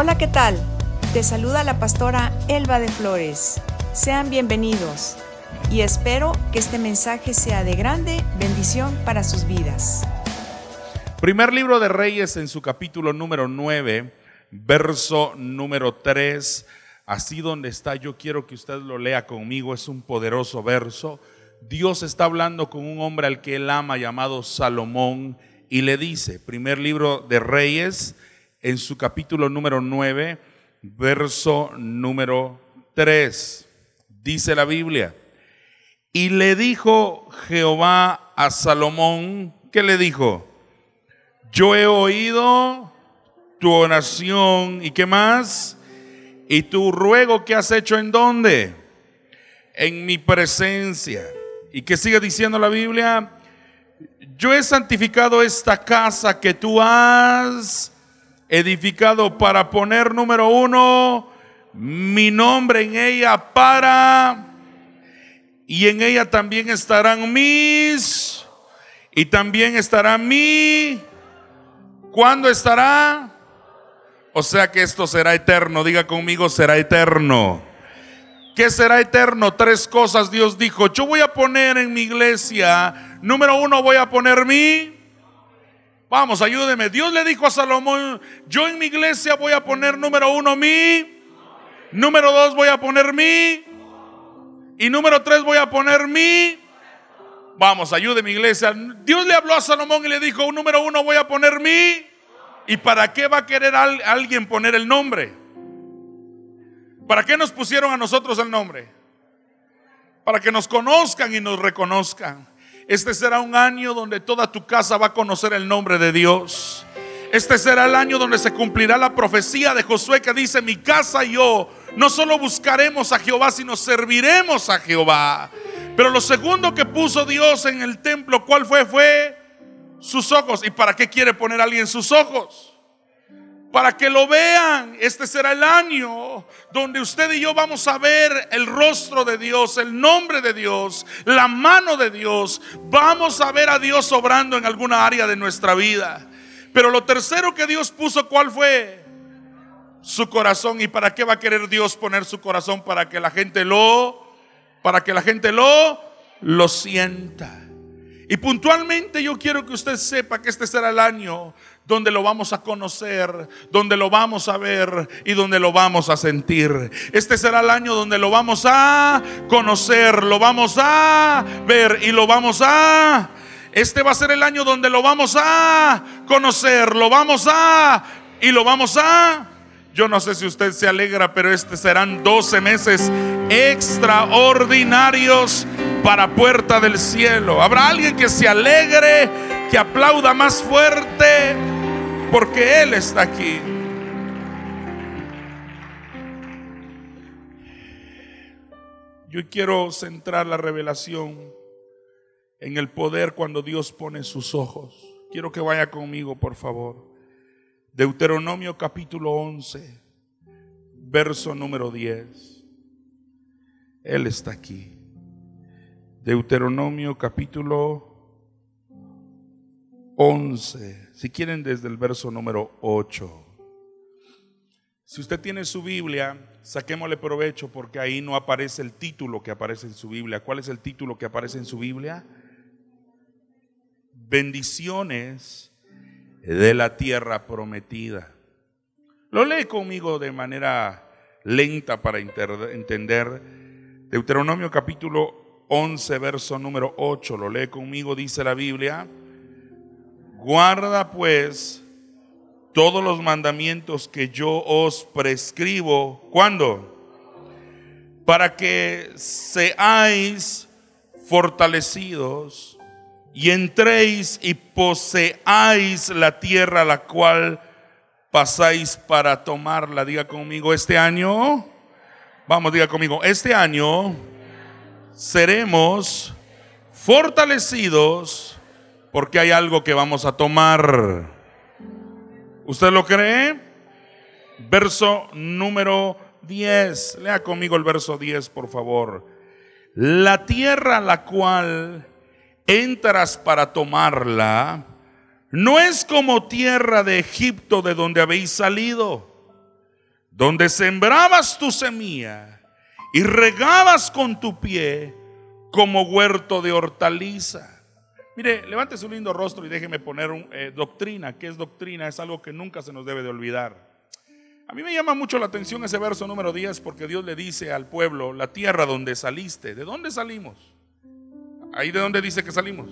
Hola, ¿qué tal? Te saluda la pastora Elba de Flores. Sean bienvenidos y espero que este mensaje sea de grande bendición para sus vidas. Primer libro de Reyes en su capítulo número 9, verso número 3. Así donde está, yo quiero que usted lo lea conmigo, es un poderoso verso. Dios está hablando con un hombre al que él ama llamado Salomón y le dice, primer libro de Reyes, en su capítulo número 9, verso número 3, dice la Biblia, y le dijo Jehová a Salomón, ¿qué le dijo? Yo he oído tu oración y qué más? Y tu ruego que has hecho en dónde? En mi presencia. ¿Y qué sigue diciendo la Biblia? Yo he santificado esta casa que tú has edificado para poner número uno mi nombre en ella para y en ella también estarán mis y también estará mi ¿cuándo estará? O sea que esto será eterno, diga conmigo será eterno. ¿Qué será eterno? Tres cosas Dios dijo. Yo voy a poner en mi iglesia, número uno, voy a poner mi... Vamos, ayúdeme. Dios le dijo a Salomón, yo en mi iglesia voy a poner número uno mi. Número dos voy a poner mi. Y número tres voy a poner mi. Vamos, ayúdeme iglesia. Dios le habló a Salomón y le dijo, número uno voy a poner mi. ¿Y para qué va a querer alguien poner el nombre? ¿Para qué nos pusieron a nosotros el nombre? Para que nos conozcan y nos reconozcan. Este será un año donde toda tu casa va a conocer el nombre de Dios. Este será el año donde se cumplirá la profecía de Josué que dice, mi casa y yo no solo buscaremos a Jehová, sino serviremos a Jehová. Pero lo segundo que puso Dios en el templo, ¿cuál fue? Fue sus ojos. ¿Y para qué quiere poner alguien sus ojos? Para que lo vean. Este será el año donde usted y yo vamos a ver el rostro de Dios, el nombre de Dios, la mano de Dios. Vamos a ver a Dios obrando en alguna área de nuestra vida. Pero lo tercero que Dios puso, ¿cuál fue? Su corazón. ¿Y para qué va a querer Dios poner su corazón? Para que la gente lo, para que la gente lo, lo sienta. Y puntualmente yo quiero que usted sepa que este será el año donde lo vamos a conocer, donde lo vamos a ver y donde lo vamos a sentir. Este será el año donde lo vamos a conocer, lo vamos a ver y lo vamos a... Este va a ser el año donde lo vamos a conocer, lo vamos a... y lo vamos a... Yo no sé si usted se alegra, pero este serán 12 meses extraordinarios para puerta del cielo. Habrá alguien que se alegre, que aplauda más fuerte porque Él está aquí. Yo quiero centrar la revelación en el poder cuando Dios pone sus ojos. Quiero que vaya conmigo, por favor. Deuteronomio capítulo 11, verso número 10. Él está aquí. Deuteronomio capítulo 11, si quieren desde el verso número 8. Si usted tiene su Biblia, saquémosle provecho porque ahí no aparece el título que aparece en su Biblia. ¿Cuál es el título que aparece en su Biblia? Bendiciones de la tierra prometida. Lo lee conmigo de manera lenta para entender. Deuteronomio capítulo 11, verso número 8. Lo lee conmigo, dice la Biblia. Guarda pues todos los mandamientos que yo os prescribo. ¿Cuándo? Para que seáis fortalecidos y entréis y poseáis la tierra a la cual pasáis para tomarla. Diga conmigo, este año, vamos, diga conmigo, este año seremos fortalecidos porque hay algo que vamos a tomar. ¿Usted lo cree? Verso número 10. Lea conmigo el verso 10, por favor. La tierra a la cual entras para tomarla no es como tierra de Egipto de donde habéis salido, donde sembrabas tu semilla y regabas con tu pie como huerto de hortaliza. Mire, levante su lindo rostro y déjeme poner un, eh, doctrina. ¿Qué es doctrina? Es algo que nunca se nos debe de olvidar. A mí me llama mucho la atención ese verso número 10 porque Dios le dice al pueblo, la tierra donde saliste. ¿De dónde salimos? Ahí de dónde dice que salimos.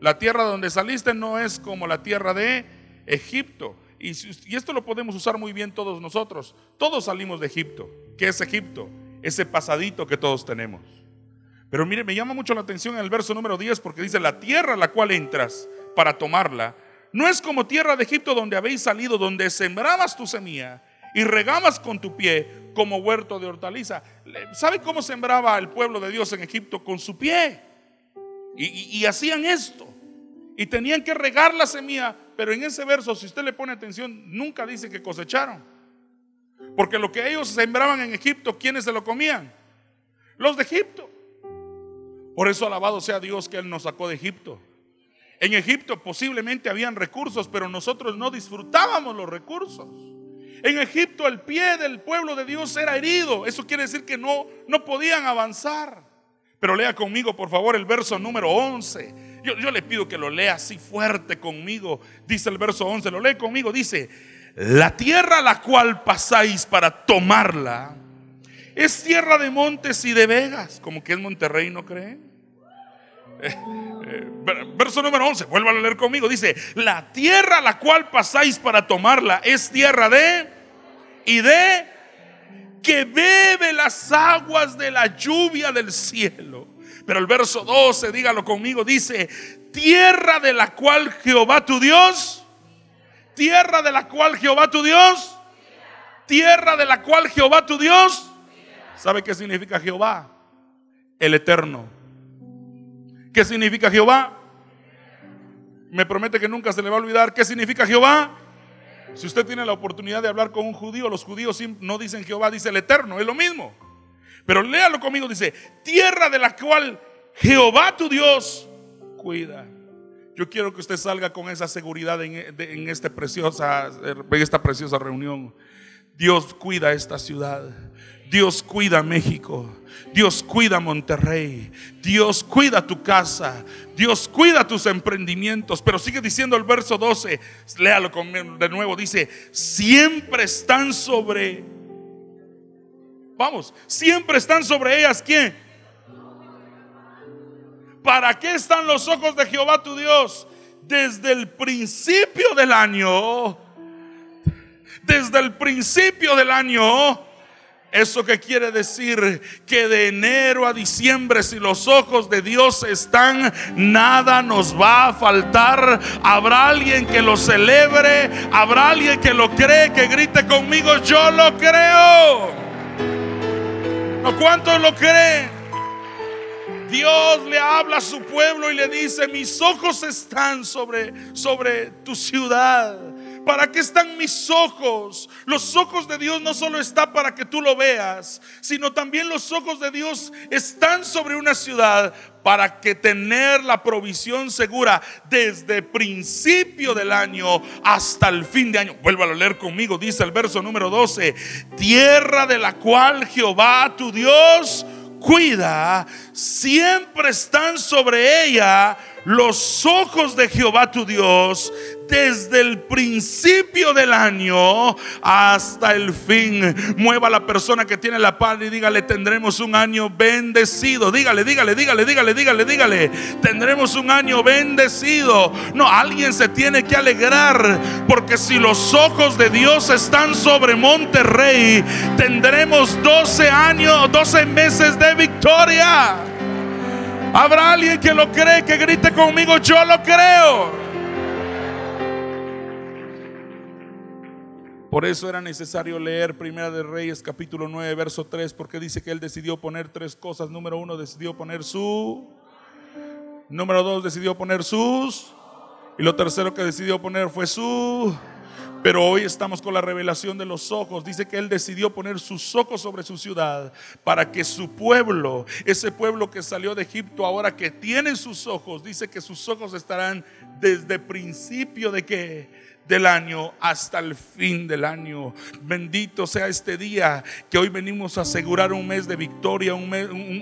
La tierra donde saliste no es como la tierra de Egipto. Y, y, esto lo podemos usar muy bien todos nosotros. Todos salimos de Egipto. ¿Qué es Egipto? Ese pasadito que todos tenemos. Pero mire, me llama mucho la atención en el verso número 10 porque dice, la tierra a la cual entras para tomarla, no es como tierra de Egipto donde habéis salido, donde sembrabas tu semilla y regabas con tu pie como huerto de hortaliza. ¿Sabe cómo sembraba el pueblo de Dios en Egipto? Con su pie. Y, y hacían esto. Y tenían que regar la semilla, pero en ese verso, si usted le pone atención, nunca dice que cosecharon. Porque lo que ellos sembraban en Egipto, ¿quiénes se lo comían? Los de Egipto. Por eso alabado sea Dios que Él nos sacó de Egipto. En Egipto posiblemente habían recursos, pero nosotros no disfrutábamos los recursos. En Egipto el pie del pueblo de Dios era herido. Eso quiere decir que no, no podían avanzar. Pero lea conmigo, por favor, el verso número 11. Yo, yo le pido que lo lea así fuerte conmigo. Dice el verso 11, lo lee conmigo. Dice, la tierra a la cual pasáis para tomarla es tierra de montes y de vegas, como que es Monterrey, ¿no creen? Eh, verso número 11, vuelva a leer conmigo. Dice, la tierra a la cual pasáis para tomarla es tierra de y de que bebe las aguas de la lluvia del cielo. Pero el verso 12, dígalo conmigo, dice, tierra de la cual Jehová tu Dios, tierra de la cual Jehová tu Dios, tierra de la cual Jehová tu Dios ¿Sabe qué significa Jehová? El eterno. ¿Qué significa Jehová? Me promete que nunca se le va a olvidar. ¿Qué significa Jehová? Si usted tiene la oportunidad de hablar con un judío, los judíos no dicen Jehová, dice el eterno, es lo mismo. Pero léalo conmigo, dice, tierra de la cual Jehová tu Dios cuida. Yo quiero que usted salga con esa seguridad en, en esta preciosa reunión. Dios cuida esta ciudad. Dios cuida México. Dios cuida Monterrey. Dios cuida tu casa. Dios cuida tus emprendimientos. Pero sigue diciendo el verso 12. Léalo de nuevo. Dice, siempre están sobre... Vamos, siempre están sobre ellas. ¿Quién? ¿Para qué están los ojos de Jehová tu Dios? Desde el principio del año. Desde el principio del año ¿Eso que quiere decir? Que de enero a diciembre, si los ojos de Dios están, nada nos va a faltar. Habrá alguien que lo celebre, habrá alguien que lo cree, que grite conmigo, yo lo creo. ¿No cuántos lo creen? Dios le habla a su pueblo y le dice, mis ojos están sobre, sobre tu ciudad. ¿Para qué están mis ojos? Los ojos de Dios no solo están para que tú lo veas, sino también los ojos de Dios están sobre una ciudad para que tener la provisión segura desde principio del año hasta el fin de año. Vuelva a leer conmigo, dice el verso número 12, tierra de la cual Jehová tu Dios cuida, siempre están sobre ella los ojos de Jehová tu Dios desde el principio del año hasta el fin. Mueva a la persona que tiene la paz y dígale, tendremos un año bendecido. Dígale, dígale, dígale, dígale, dígale, dígale. Tendremos un año bendecido. No, alguien se tiene que alegrar porque si los ojos de Dios están sobre Monterrey, tendremos 12 años, 12 meses de victoria. Habrá alguien que lo cree, que grite conmigo, yo lo creo. Por eso era necesario leer Primera de Reyes capítulo 9, verso 3, porque dice que él decidió poner tres cosas. Número uno, decidió poner su. Número dos, decidió poner sus. Y lo tercero que decidió poner fue su. Pero hoy estamos con la revelación de los ojos. Dice que Él decidió poner sus ojos sobre su ciudad para que su pueblo, ese pueblo que salió de Egipto ahora que tiene sus ojos, dice que sus ojos estarán desde principio de que del año hasta el fin del año. Bendito sea este día que hoy venimos a asegurar un mes de victoria, un,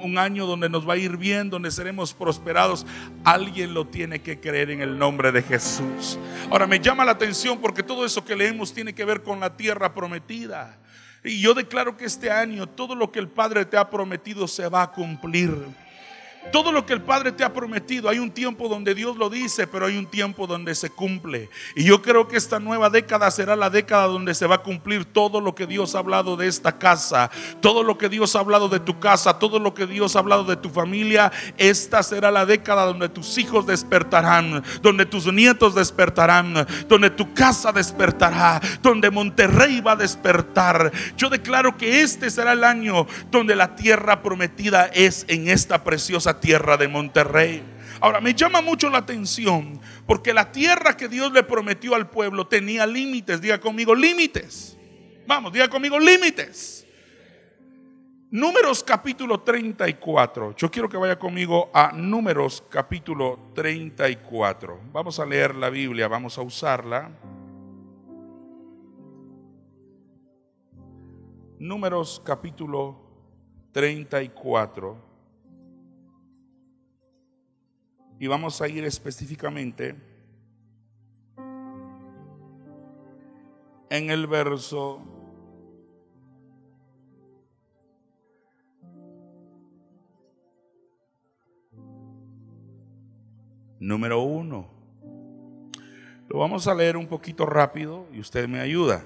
un, año donde nos va a ir bien, donde seremos prosperados. Alguien lo tiene que creer en el nombre de Jesús. Ahora me llama la atención porque todo eso que leemos tiene que ver con la tierra prometida. Y yo declaro que este año todo lo que el Padre te ha prometido se va a cumplir. Todo lo que el Padre te ha prometido, hay un tiempo donde Dios lo dice, pero hay un tiempo donde se cumple. Y yo creo que esta nueva década será la década donde se va a cumplir todo lo que Dios ha hablado de esta casa, todo lo que Dios ha hablado de tu casa, todo lo que Dios ha hablado de tu familia. Esta será la década donde tus hijos despertarán, donde tus nietos despertarán, donde tu casa despertará, donde Monterrey va a despertar. Yo declaro que este será el año donde la tierra prometida es en esta preciosa tierra de Monterrey. Ahora, me llama mucho la atención porque la tierra que Dios le prometió al pueblo tenía límites. Diga conmigo, límites. Vamos, diga conmigo, límites. Números capítulo 34. Yo quiero que vaya conmigo a Números capítulo 34. Vamos a leer la Biblia, vamos a usarla. Números capítulo 34. Y vamos a ir específicamente en el verso número uno. Lo vamos a leer un poquito rápido y usted me ayuda.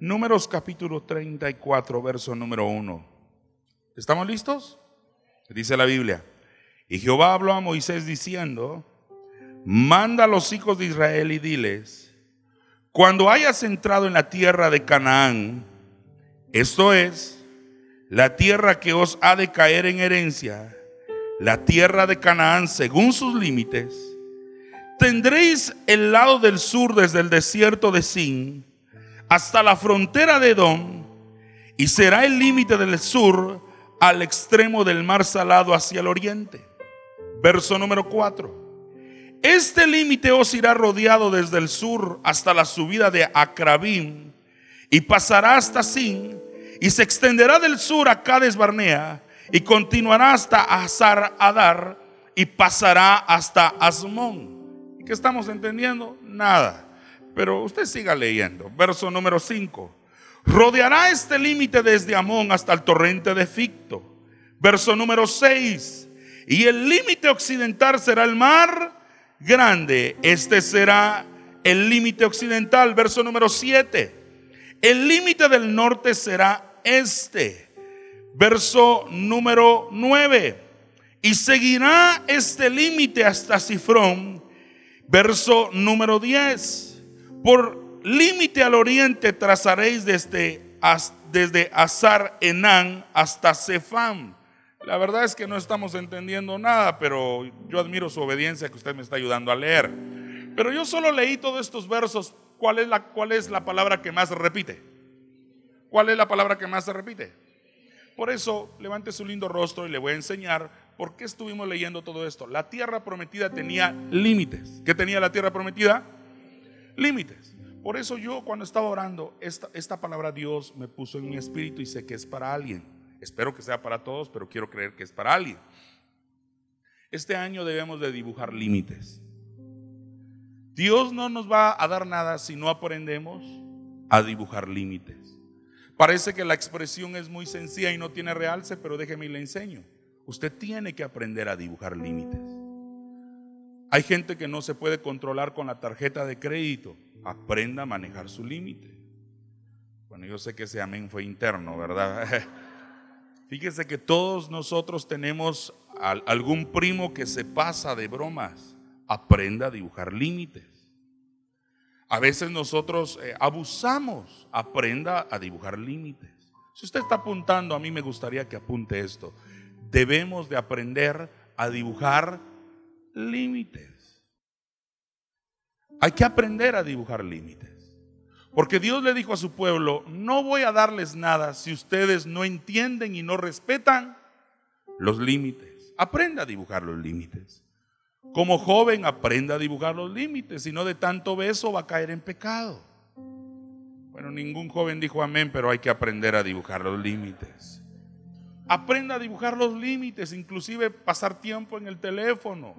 Números capítulo 34, verso número uno. ¿Estamos listos? Dice la Biblia. Y Jehová habló a Moisés diciendo, manda a los hijos de Israel y diles, cuando hayas entrado en la tierra de Canaán, esto es, la tierra que os ha de caer en herencia, la tierra de Canaán según sus límites, tendréis el lado del sur desde el desierto de Sin hasta la frontera de Edom, y será el límite del sur al extremo del mar salado hacia el oriente. Verso número 4. Este límite os irá rodeado desde el sur hasta la subida de Acrabim y pasará hasta Sin y se extenderá del sur a Cades Barnea y continuará hasta Azar Adar y pasará hasta Asmón. ¿Qué estamos entendiendo? Nada. Pero usted siga leyendo. Verso número 5. Rodeará este límite desde Amón hasta el torrente de Ficto. Verso número 6 y el límite occidental será el mar grande. Este será el límite occidental, verso número 7. El límite del norte será este, verso número 9. Y seguirá este límite hasta Sifrón, verso número 10. Por límite al oriente trazaréis desde, desde Azar Enán hasta Cefam la verdad es que no estamos entendiendo nada, pero yo admiro su obediencia que usted me está ayudando a leer. Pero yo solo leí todos estos versos. ¿Cuál es la, cuál es la palabra que más se repite? ¿Cuál es la palabra que más se repite? Por eso, levante su lindo rostro y le voy a enseñar por qué estuvimos leyendo todo esto. La tierra prometida tenía límites. ¿Qué tenía la tierra prometida? Límites. Por eso yo cuando estaba orando, esta, esta palabra Dios me puso en mi espíritu y sé que es para alguien. Espero que sea para todos, pero quiero creer que es para alguien. Este año debemos de dibujar límites. Dios no nos va a dar nada si no aprendemos a dibujar límites. Parece que la expresión es muy sencilla y no tiene realce, pero déjeme y le enseño. Usted tiene que aprender a dibujar límites. Hay gente que no se puede controlar con la tarjeta de crédito. Aprenda a manejar su límite. Bueno, yo sé que ese amén fue interno, ¿verdad? Fíjese que todos nosotros tenemos algún primo que se pasa de bromas. Aprenda a dibujar límites. A veces nosotros eh, abusamos. Aprenda a dibujar límites. Si usted está apuntando, a mí me gustaría que apunte esto. Debemos de aprender a dibujar límites. Hay que aprender a dibujar límites. Porque Dios le dijo a su pueblo, no voy a darles nada si ustedes no entienden y no respetan los límites. Aprenda a dibujar los límites. Como joven aprenda a dibujar los límites, si no de tanto beso va a caer en pecado. Bueno, ningún joven dijo amén, pero hay que aprender a dibujar los límites. Aprenda a dibujar los límites, inclusive pasar tiempo en el teléfono.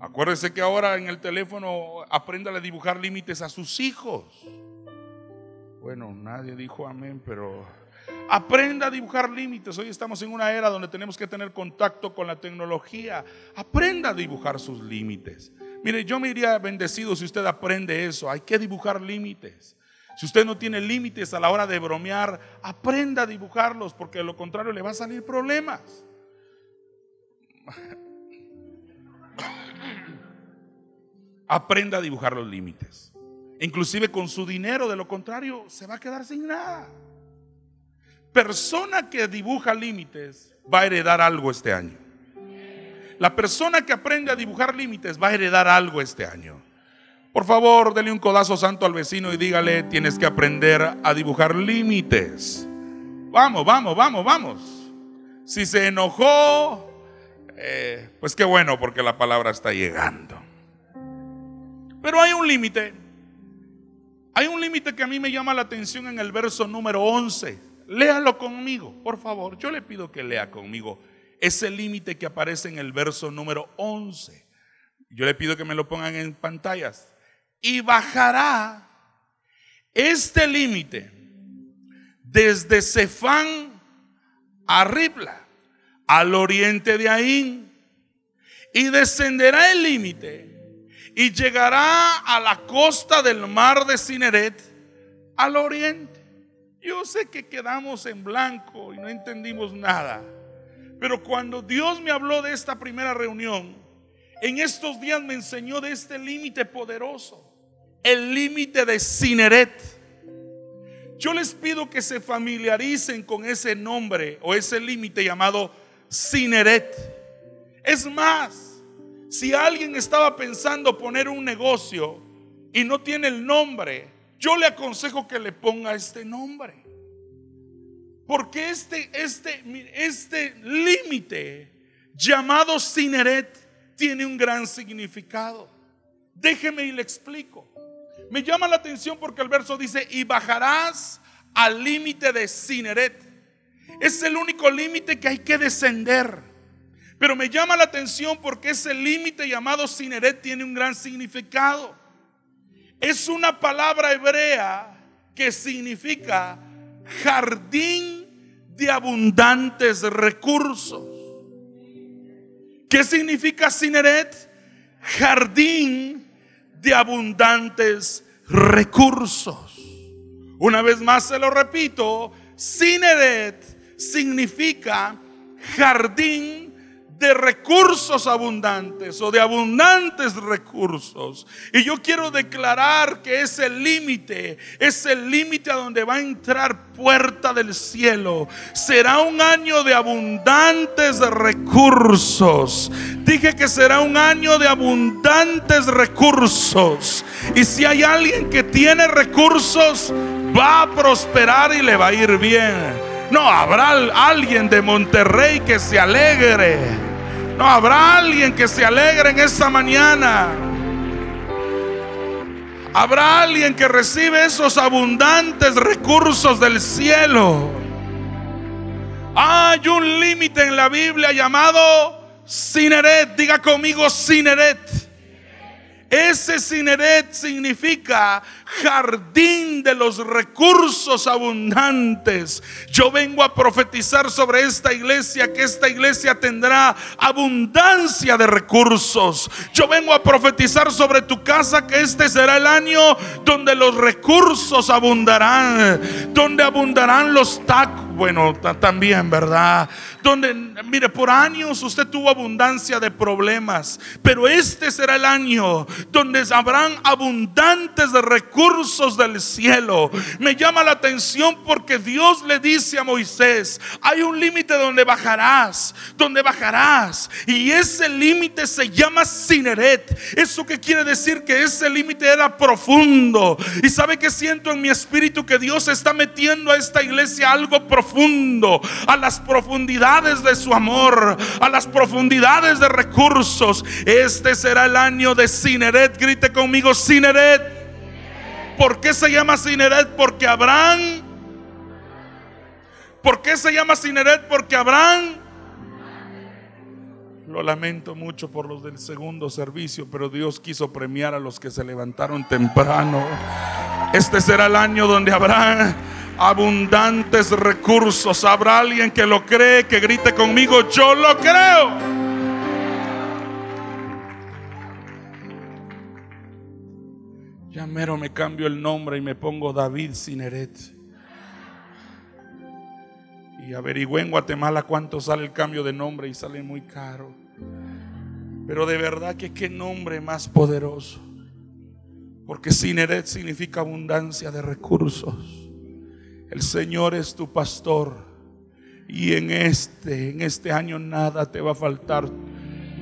Acuérdese que ahora en el teléfono aprenda a dibujar límites a sus hijos. Bueno, nadie dijo amén, pero aprenda a dibujar límites. Hoy estamos en una era donde tenemos que tener contacto con la tecnología. Aprenda a dibujar sus límites. Mire, yo me iría bendecido si usted aprende eso. Hay que dibujar límites. Si usted no tiene límites a la hora de bromear, aprenda a dibujarlos porque de lo contrario le va a salir problemas. Aprenda a dibujar los límites. Inclusive con su dinero, de lo contrario se va a quedar sin nada. Persona que dibuja límites va a heredar algo este año. La persona que aprende a dibujar límites va a heredar algo este año. Por favor, dele un codazo santo al vecino y dígale, tienes que aprender a dibujar límites. Vamos, vamos, vamos, vamos. Si se enojó, eh, pues qué bueno porque la palabra está llegando. Pero hay un límite. Hay un límite que a mí me llama la atención en el verso número 11. Léalo conmigo, por favor. Yo le pido que lea conmigo ese límite que aparece en el verso número 11. Yo le pido que me lo pongan en pantallas y bajará este límite desde Cefán a Ribla, al oriente de Aín, y descenderá el límite y llegará a la costa del mar de Cineret al oriente. Yo sé que quedamos en blanco y no entendimos nada, pero cuando Dios me habló de esta primera reunión, en estos días me enseñó de este límite poderoso el límite de Cineret. Yo les pido que se familiaricen con ese nombre o ese límite llamado Cineret. Es más, si alguien estaba pensando poner un negocio y no tiene el nombre, yo le aconsejo que le ponga este nombre. Porque este, este, este límite llamado Cineret tiene un gran significado. Déjeme y le explico. Me llama la atención porque el verso dice, y bajarás al límite de Cineret. Es el único límite que hay que descender. Pero me llama la atención porque ese límite llamado Cineret tiene un gran significado. Es una palabra hebrea que significa jardín de abundantes recursos. ¿Qué significa Cineret? Jardín de abundantes recursos. Una vez más se lo repito, Cineret significa jardín de recursos abundantes o de abundantes recursos. Y yo quiero declarar que ese límite, es el límite a donde va a entrar puerta del cielo. Será un año de abundantes recursos. Dije que será un año de abundantes recursos. Y si hay alguien que tiene recursos, va a prosperar y le va a ir bien. No habrá alguien de Monterrey que se alegre habrá alguien que se alegre en esta mañana. Habrá alguien que recibe esos abundantes recursos del cielo. Hay un límite en la Biblia llamado Sineret. Diga conmigo Sineret. Ese Cineret significa jardín de los recursos abundantes. Yo vengo a profetizar sobre esta iglesia que esta iglesia tendrá abundancia de recursos. Yo vengo a profetizar sobre tu casa que este será el año donde los recursos abundarán, donde abundarán los tacos. Bueno, también, ¿verdad? Donde, mire, por años usted tuvo abundancia de problemas, pero este será el año donde habrán abundantes de recursos del cielo. Me llama la atención porque Dios le dice a Moisés, hay un límite donde bajarás, donde bajarás. Y ese límite se llama Cineret. ¿Eso que quiere decir? Que ese límite era profundo. Y sabe que siento en mi espíritu que Dios está metiendo a esta iglesia algo profundo, a las profundidades de su amor, a las profundidades de recursos. Este será el año de Cineret. Grite conmigo, Cineret. ¿Por qué se llama Cineret? Porque Abraham. ¿Por qué se llama Cineret? Porque Abraham lo lamento mucho por los del segundo servicio, pero Dios quiso premiar a los que se levantaron temprano. Este será el año donde habrá abundantes recursos. Habrá alguien que lo cree, que grite conmigo, yo lo creo. Mero me cambio el nombre y me pongo David Sineret. Y averigüé en Guatemala cuánto sale el cambio de nombre y sale muy caro. Pero de verdad que qué nombre más poderoso. Porque Sineret significa abundancia de recursos. El Señor es tu pastor. Y en este, en este año nada te va a faltar.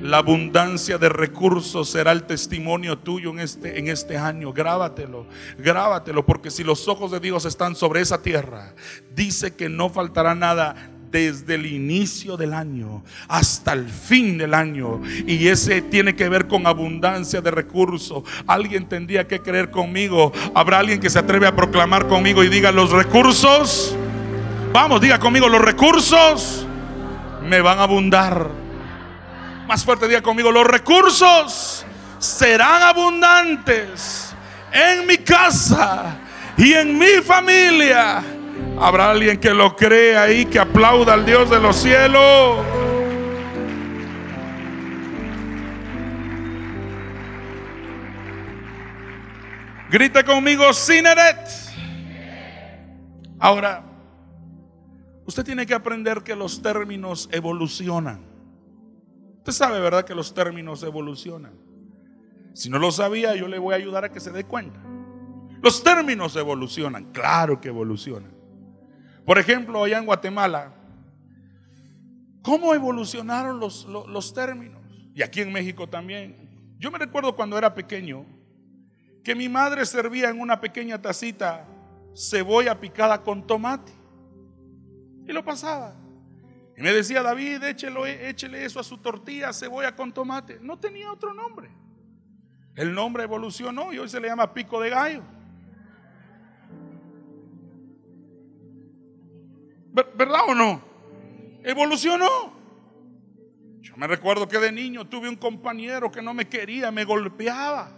La abundancia de recursos será el testimonio tuyo en este, en este año. Grábatelo, grábatelo, porque si los ojos de Dios están sobre esa tierra, dice que no faltará nada desde el inicio del año hasta el fin del año. Y ese tiene que ver con abundancia de recursos. Alguien tendría que creer conmigo. Habrá alguien que se atreve a proclamar conmigo y diga los recursos. Vamos, diga conmigo, los recursos me van a abundar. Más fuerte diga conmigo, los recursos serán abundantes en mi casa y en mi familia Habrá alguien que lo crea ahí, que aplauda al Dios de los cielos. Grita conmigo, Sineret. Ahora, usted tiene que aprender que los términos evolucionan. Usted sabe, ¿verdad? Que los términos evolucionan. Si no lo sabía, yo le voy a ayudar a que se dé cuenta. Los términos evolucionan, claro que evolucionan. Por ejemplo, allá en Guatemala, ¿cómo evolucionaron los, los, términos? Y aquí en México también. Yo me recuerdo cuando era pequeño que mi madre servía en una pequeña tacita cebolla picada con tomate. Y lo pasaba. Y me decía, David, échele, échele eso a su tortilla, cebolla con tomate. No tenía otro nombre. El nombre evolucionó y hoy se le llama pico de gallo. ¿Verdad o no? Evolucionó. Yo me recuerdo que de niño tuve un compañero que no me quería, me golpeaba.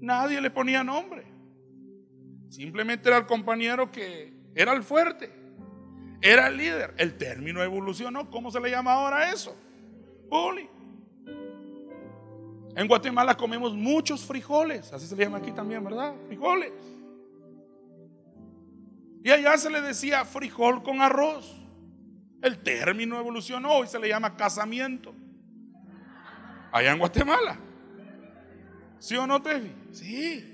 Nadie le ponía nombre. Simplemente era el compañero que era el fuerte. Era el líder. El término evolucionó. ¿Cómo se le llama ahora eso? Bully. En Guatemala comemos muchos frijoles. Así se le llama aquí también, ¿verdad? Frijoles. Y allá se le decía frijol con arroz. El término evolucionó y se le llama casamiento. Allá en Guatemala. ¿Sí o no, Tefi? Sí.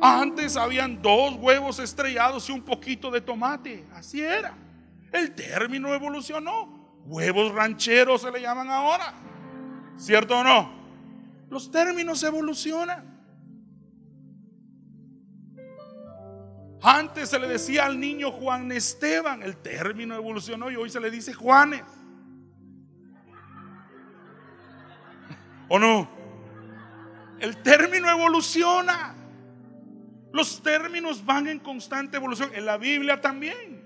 Antes habían dos huevos estrellados y un poquito de tomate. Así era. El término evolucionó. Huevos rancheros se le llaman ahora. ¿Cierto o no? Los términos evolucionan. Antes se le decía al niño Juan Esteban, el término evolucionó y hoy se le dice Juanes. ¿O no? El término evoluciona. Los términos van en constante evolución. En la Biblia también.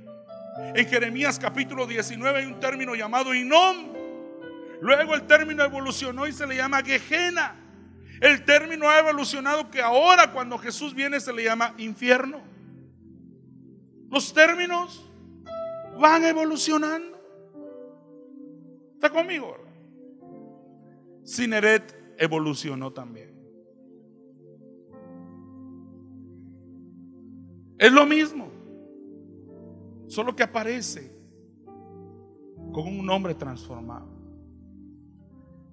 En Jeremías capítulo 19 hay un término llamado Inom. Luego el término evolucionó y se le llama Gehenna. El término ha evolucionado que ahora cuando Jesús viene se le llama infierno. Los términos van evolucionando. ¿Está conmigo? Sineret evolucionó también. Es lo mismo, solo que aparece con un nombre transformado.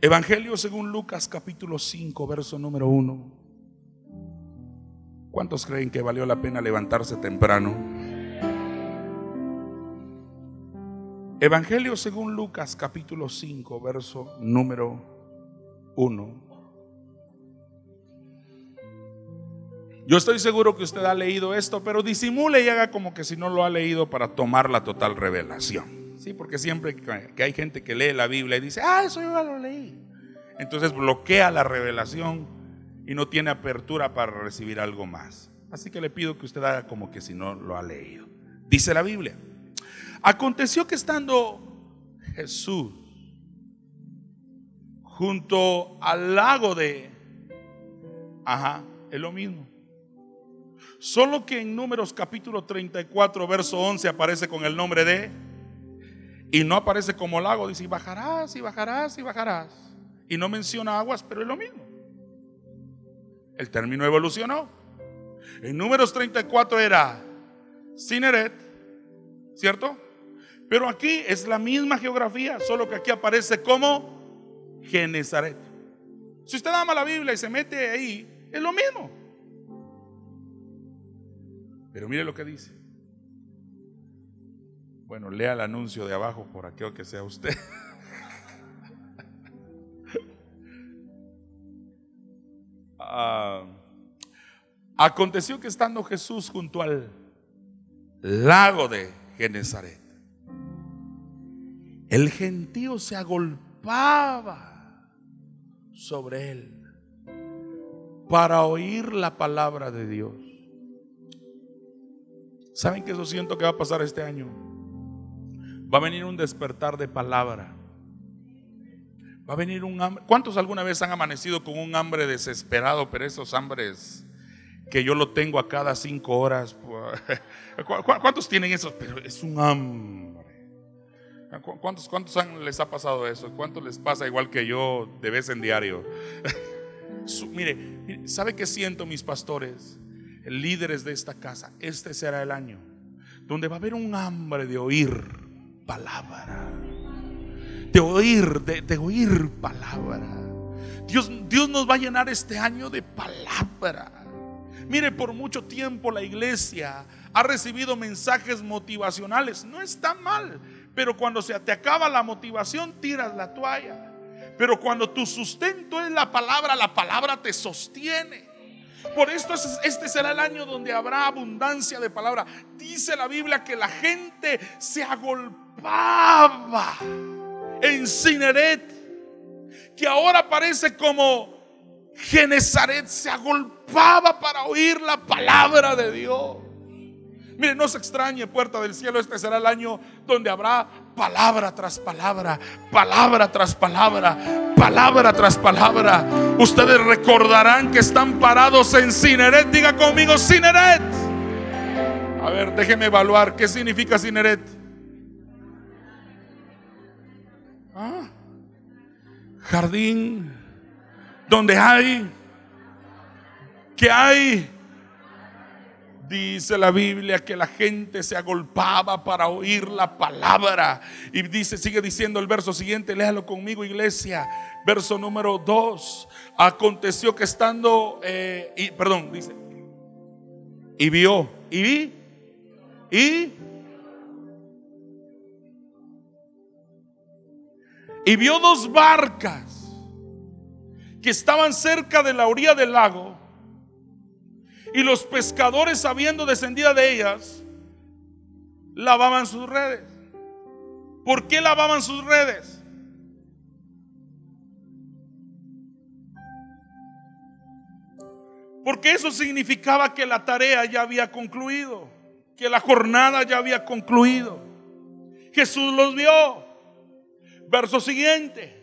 Evangelio según Lucas capítulo 5, verso número 1. ¿Cuántos creen que valió la pena levantarse temprano? Evangelio según Lucas capítulo 5, verso número 1. Yo estoy seguro que usted ha leído esto, pero disimule y haga como que si no lo ha leído para tomar la total revelación. Sí, porque siempre que hay gente que lee la Biblia y dice, ah, eso yo ya lo leí. Entonces bloquea la revelación y no tiene apertura para recibir algo más. Así que le pido que usted haga como que si no lo ha leído. Dice la Biblia. Aconteció que estando Jesús junto al lago de... Ajá, es lo mismo. Solo que en números capítulo 34, verso 11 aparece con el nombre de... Y no aparece como lago, dice, y bajarás, y bajarás, y bajarás. Y no menciona aguas, pero es lo mismo. El término evolucionó. En números 34 era Cineret, ¿cierto? Pero aquí es la misma geografía, solo que aquí aparece como Genezaret. Si usted ama la Biblia y se mete ahí, es lo mismo. Pero mire lo que dice. Bueno, lea el anuncio de abajo por aquello que sea usted. Ah, aconteció que estando Jesús junto al lago de Genezaret, el gentío se agolpaba sobre él para oír la palabra de Dios. ¿Saben que eso siento que va a pasar este año? Va a venir un despertar de palabra. Va a venir un hambre. ¿Cuántos alguna vez han amanecido con un hambre desesperado? Pero esos hambres que yo lo tengo a cada cinco horas. ¿Cuántos tienen esos? Pero es un hambre. ¿Cuántos, cuántos les ha pasado eso? ¿Cuántos les pasa igual que yo de vez en diario? mire, ¿sabe qué siento mis pastores? Líderes de esta casa. Este será el año donde va a haber un hambre de oír palabra. De oír, de, oír palabra. Dios, Dios nos va a llenar este año de palabra. Mire, por mucho tiempo la iglesia ha recibido mensajes motivacionales. No está mal. Pero cuando se te acaba la motivación, tiras la toalla. Pero cuando tu sustento es la palabra, la palabra te sostiene. Por esto este será el año donde habrá abundancia de palabra. Dice la Biblia que la gente se agolpaba en Cineret, que ahora parece como Genezaret se agolpaba para oír la palabra de Dios. Mire, no se extrañe, puerta del cielo, este será el año donde habrá palabra tras palabra, palabra tras palabra, palabra tras palabra. Ustedes recordarán que están parados en Cineret. Diga conmigo, Cineret. A ver, déjeme evaluar qué significa Cineret. Ah, jardín donde hay, que hay Dice la Biblia que la gente se agolpaba para oír la palabra. Y dice, sigue diciendo el verso siguiente, léalo conmigo, iglesia. Verso número 2. Aconteció que estando, eh, y, perdón, dice, y vio, y vi, y, y vio dos barcas que estaban cerca de la orilla del lago y los pescadores, habiendo descendido de ellas, lavaban sus redes. ¿Por qué lavaban sus redes? Porque eso significaba que la tarea ya había concluido, que la jornada ya había concluido. Jesús los vio. Verso siguiente.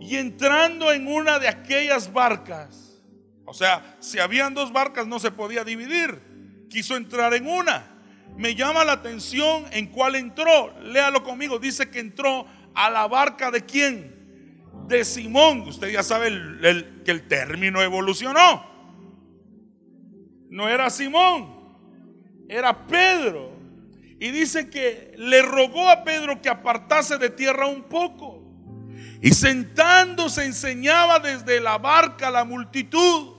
Y entrando en una de aquellas barcas, o sea, si habían dos barcas no se podía dividir. Quiso entrar en una. Me llama la atención en cuál entró. Léalo conmigo. Dice que entró a la barca de quién? De Simón. Usted ya sabe que el término evolucionó. No era Simón, era Pedro. Y dice que le rogó a Pedro que apartase de tierra un poco. Y sentándose enseñaba desde la barca a la multitud.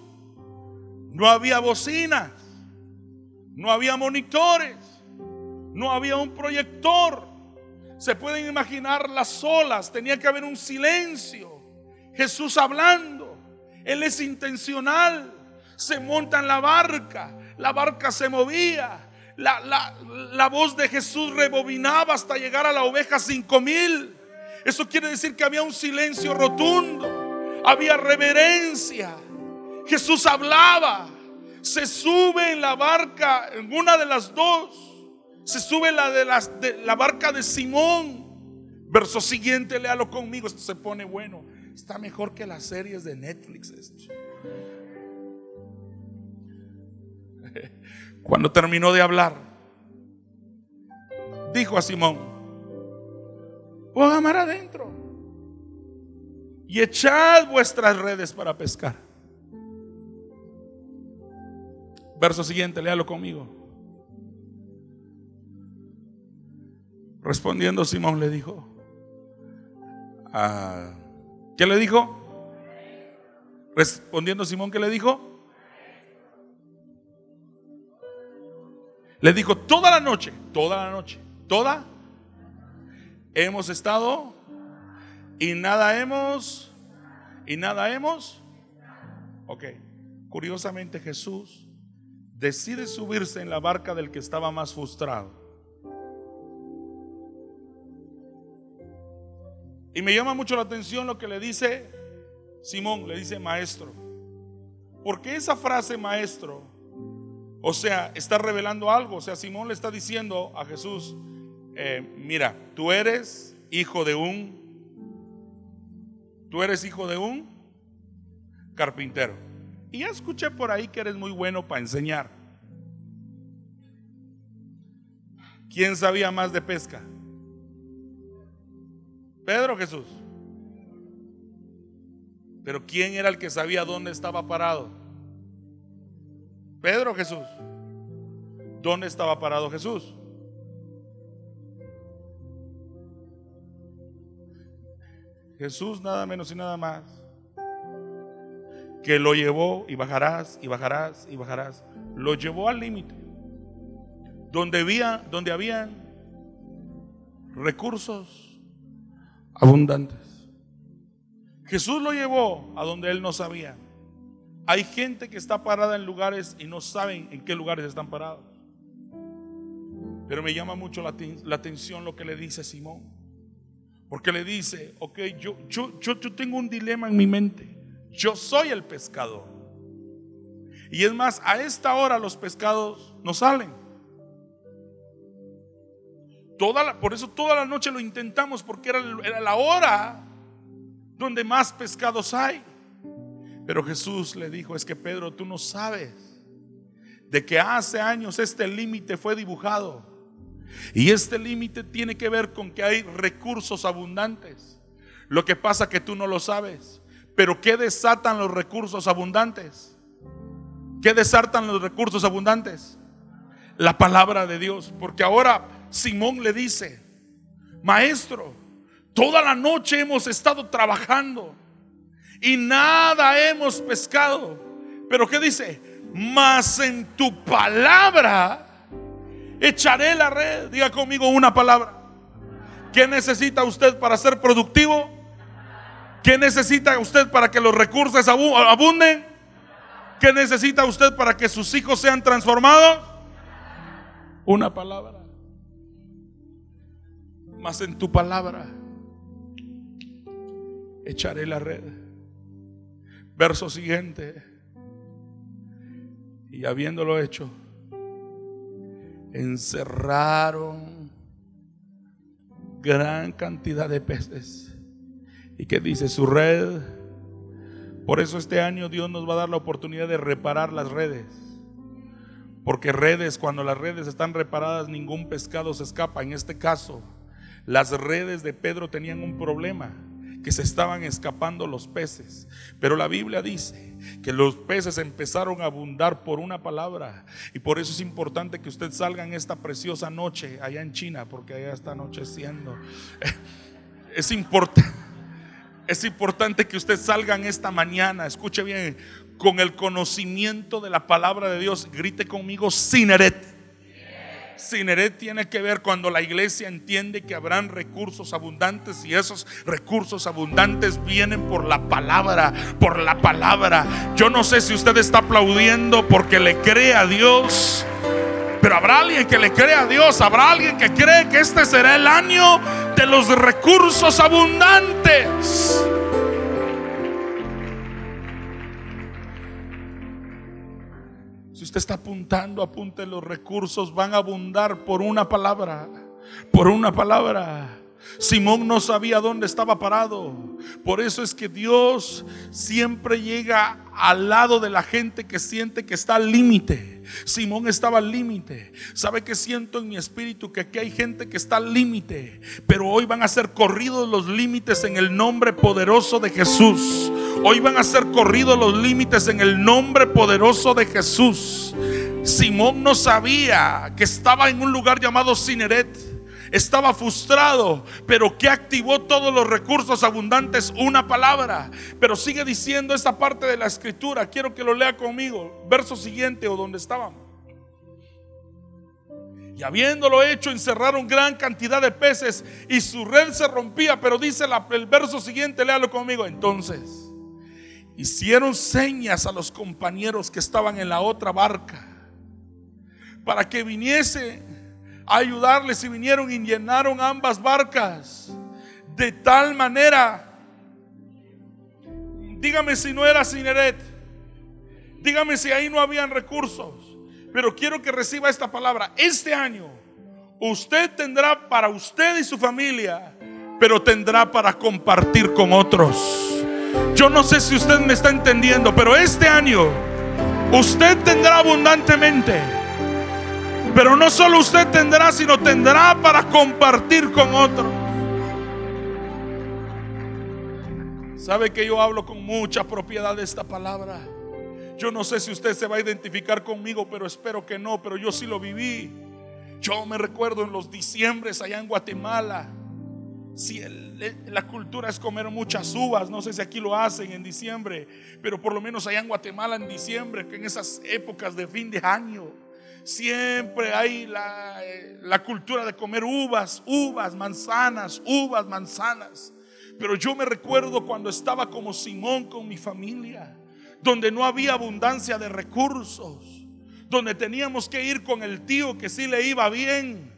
No había bocinas, no había monitores, no había un proyector. Se pueden imaginar las olas, tenía que haber un silencio. Jesús hablando, Él es intencional. se monta en la barca, la barca se movía, la, la, voz de Jesús rebobinaba hasta llegar a la oveja cinco mil. Eso quiere decir que había un silencio rotundo, había reverencia. Jesús hablaba, se sube en la barca, en una de las dos, se sube la de, de la barca de Simón. Verso siguiente, léalo conmigo, esto se pone bueno. Está mejor que las series de Netflix esto. Cuando terminó de hablar, dijo a Simón, a mar adentro y echad vuestras redes para pescar. Verso siguiente, léalo conmigo. Respondiendo Simón le dijo, ah, ¿qué le dijo? Respondiendo Simón, ¿qué le dijo? Le dijo toda la noche, toda la noche, toda. Hemos estado y nada hemos, y nada hemos. Ok, curiosamente Jesús decide subirse en la barca del que estaba más frustrado. Y me llama mucho la atención lo que le dice Simón, le dice maestro. Porque esa frase maestro o sea, está revelando algo. O sea, Simón le está diciendo a Jesús, eh, mira, tú eres hijo de un, tú eres hijo de un carpintero. Y escuché por ahí que eres muy bueno para enseñar. ¿Quién sabía más de pesca? Pedro Jesús. Pero ¿quién era el que sabía dónde estaba parado? Pedro Jesús. ¿Dónde estaba parado Jesús? Jesús nada menos y nada más que lo llevó y bajarás y bajarás y bajarás. Lo llevó al límite. Donde había, donde habían recursos abundantes. Jesús lo llevó a donde él no sabía. Hay gente que está parada en lugares y no saben en qué lugares están parados. Pero me llama mucho la, atención lo que le dice Simón. Porque le dice, ok, yo, yo, yo, yo tengo un dilema en mi mente. Yo soy el pescador. Y es más, a esta hora los pescados no salen. Por eso toda la noche lo intentamos porque era, era la hora donde más pescados hay. Pero Jesús le dijo, es que Pedro, tú no sabes de que hace años este límite fue dibujado. Y este límite tiene que ver con que hay recursos abundantes. Lo que pasa que tú no lo sabes. Pero ¿qué desatan los recursos abundantes? ¿Qué desatan los recursos abundantes? La palabra de Dios. Porque ahora Simón le dice, maestro, toda la noche hemos estado trabajando y nada hemos pescado. Pero ¿qué dice? Mas en tu palabra echaré la red. Diga conmigo una palabra. ¿Qué necesita usted para ser productivo? ¿Qué necesita usted para que los recursos abunden? ¿Qué necesita usted para que sus hijos sean transformados? Una palabra. Mas en tu palabra echaré la red. Verso siguiente. Y habiéndolo hecho, encerraron gran cantidad de peces. Y que dice su red. Por eso este año Dios nos va a dar la oportunidad de reparar las redes. Porque redes, cuando las redes están reparadas, ningún pescado se escapa. En este caso, las redes de Pedro tenían un problema que se estaban escapando los peces. Pero la Biblia dice que los peces empezaron a abundar por una palabra. Y por eso es importante que usted salga esta preciosa noche allá en China, porque allá está anocheciendo. Es importante. Es importante que usted salga esta mañana, escuche bien, con el conocimiento de la palabra de Dios. Grite conmigo, Sineret. Cineret tiene que ver cuando la iglesia entiende que habrán recursos abundantes y esos recursos abundantes vienen por la palabra, por la palabra. Yo no sé si usted está aplaudiendo porque le cree a Dios. Pero habrá alguien que le cree a Dios, habrá alguien que cree que este será el año de los recursos abundantes. Si usted está apuntando, apunte los recursos, van a abundar por una palabra, por una palabra. Simón no sabía dónde estaba parado. Por eso es que Dios siempre llega al lado de la gente que siente que está al límite. Simón estaba al límite. ¿Sabe que siento en mi espíritu? Que aquí hay gente que está al límite. Pero hoy van a ser corridos los límites en el nombre poderoso de Jesús. Hoy van a ser corridos los límites en el nombre poderoso de Jesús. Simón no sabía que estaba en un lugar llamado Cineret. Estaba frustrado, pero que activó todos los recursos abundantes? Una palabra. Pero sigue diciendo esta parte de la escritura. Quiero que lo lea conmigo. Verso siguiente o donde estábamos. Y habiéndolo hecho, encerraron gran cantidad de peces y su red se rompía. Pero dice el verso siguiente, léalo conmigo. Entonces hicieron señas a los compañeros que estaban en la otra barca para que viniese a ayudarles y vinieron y llenaron ambas barcas de tal manera. Dígame si no era Cineret. Dígame si ahí no habían recursos. Pero quiero que reciba esta palabra. Este año usted tendrá para usted y su familia, pero tendrá para compartir con otros. Yo no sé si usted me está entendiendo, pero este año usted tendrá abundantemente. Pero no solo usted tendrá, sino tendrá para compartir con otros. Sabe que yo hablo con mucha propiedad de esta palabra. Yo no sé si usted se va a identificar conmigo, pero espero que no, pero yo sí lo viví. Yo me recuerdo en los diciembres allá en Guatemala. Si la cultura es comer muchas uvas. No sé si aquí lo hacen en diciembre, pero por lo menos allá en Guatemala en diciembre, que en esas épocas de fin de año, siempre hay la, eh, la cultura de comer uvas, uvas, manzanas, uvas, manzanas. Pero yo me recuerdo cuando estaba como Simón con mi familia, donde no había abundancia de recursos, donde teníamos que ir con el tío que sí le iba bien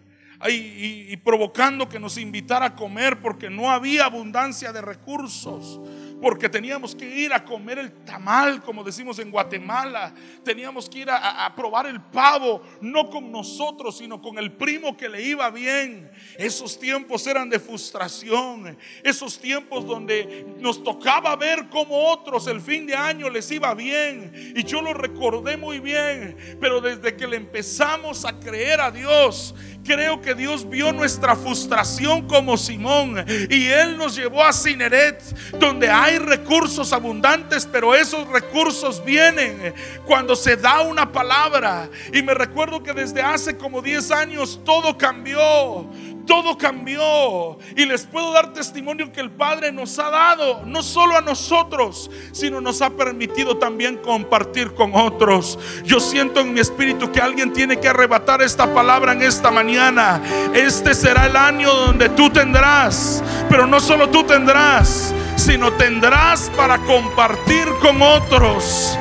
y, provocando que nos invitara a comer porque no había abundancia de recursos porque teníamos que ir a comer el tamal, como decimos en Guatemala. Teníamos que ir a, probar el pavo, no con nosotros, sino con el primo que le iba bien. Esos tiempos eran de frustración. Esos tiempos donde nos tocaba ver cómo otros el fin de año les iba bien. Y yo lo recordé muy bien. Pero desde que le empezamos a creer a Dios, creo que Dios vio nuestra frustración como Simón. Y Él nos llevó a Cineret, donde hay recursos abundantes, pero esos recursos vienen cuando se da una palabra. Y me recuerdo que desde hace como 10 años todo cambió todo cambió. Y les puedo dar testimonio que el Padre nos ha dado, no solo a nosotros, sino nos ha permitido también compartir con otros. Yo siento en mi espíritu que alguien tiene que arrebatar esta palabra en esta mañana. Este será el año donde tú tendrás, pero no solo tú tendrás, sino tendrás para compartir con otros.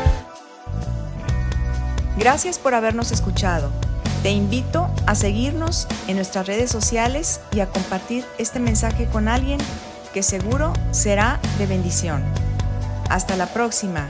Gracias por habernos escuchado. Te invito a seguirnos en nuestras redes sociales y a compartir este mensaje con alguien que seguro será de bendición. Hasta la próxima.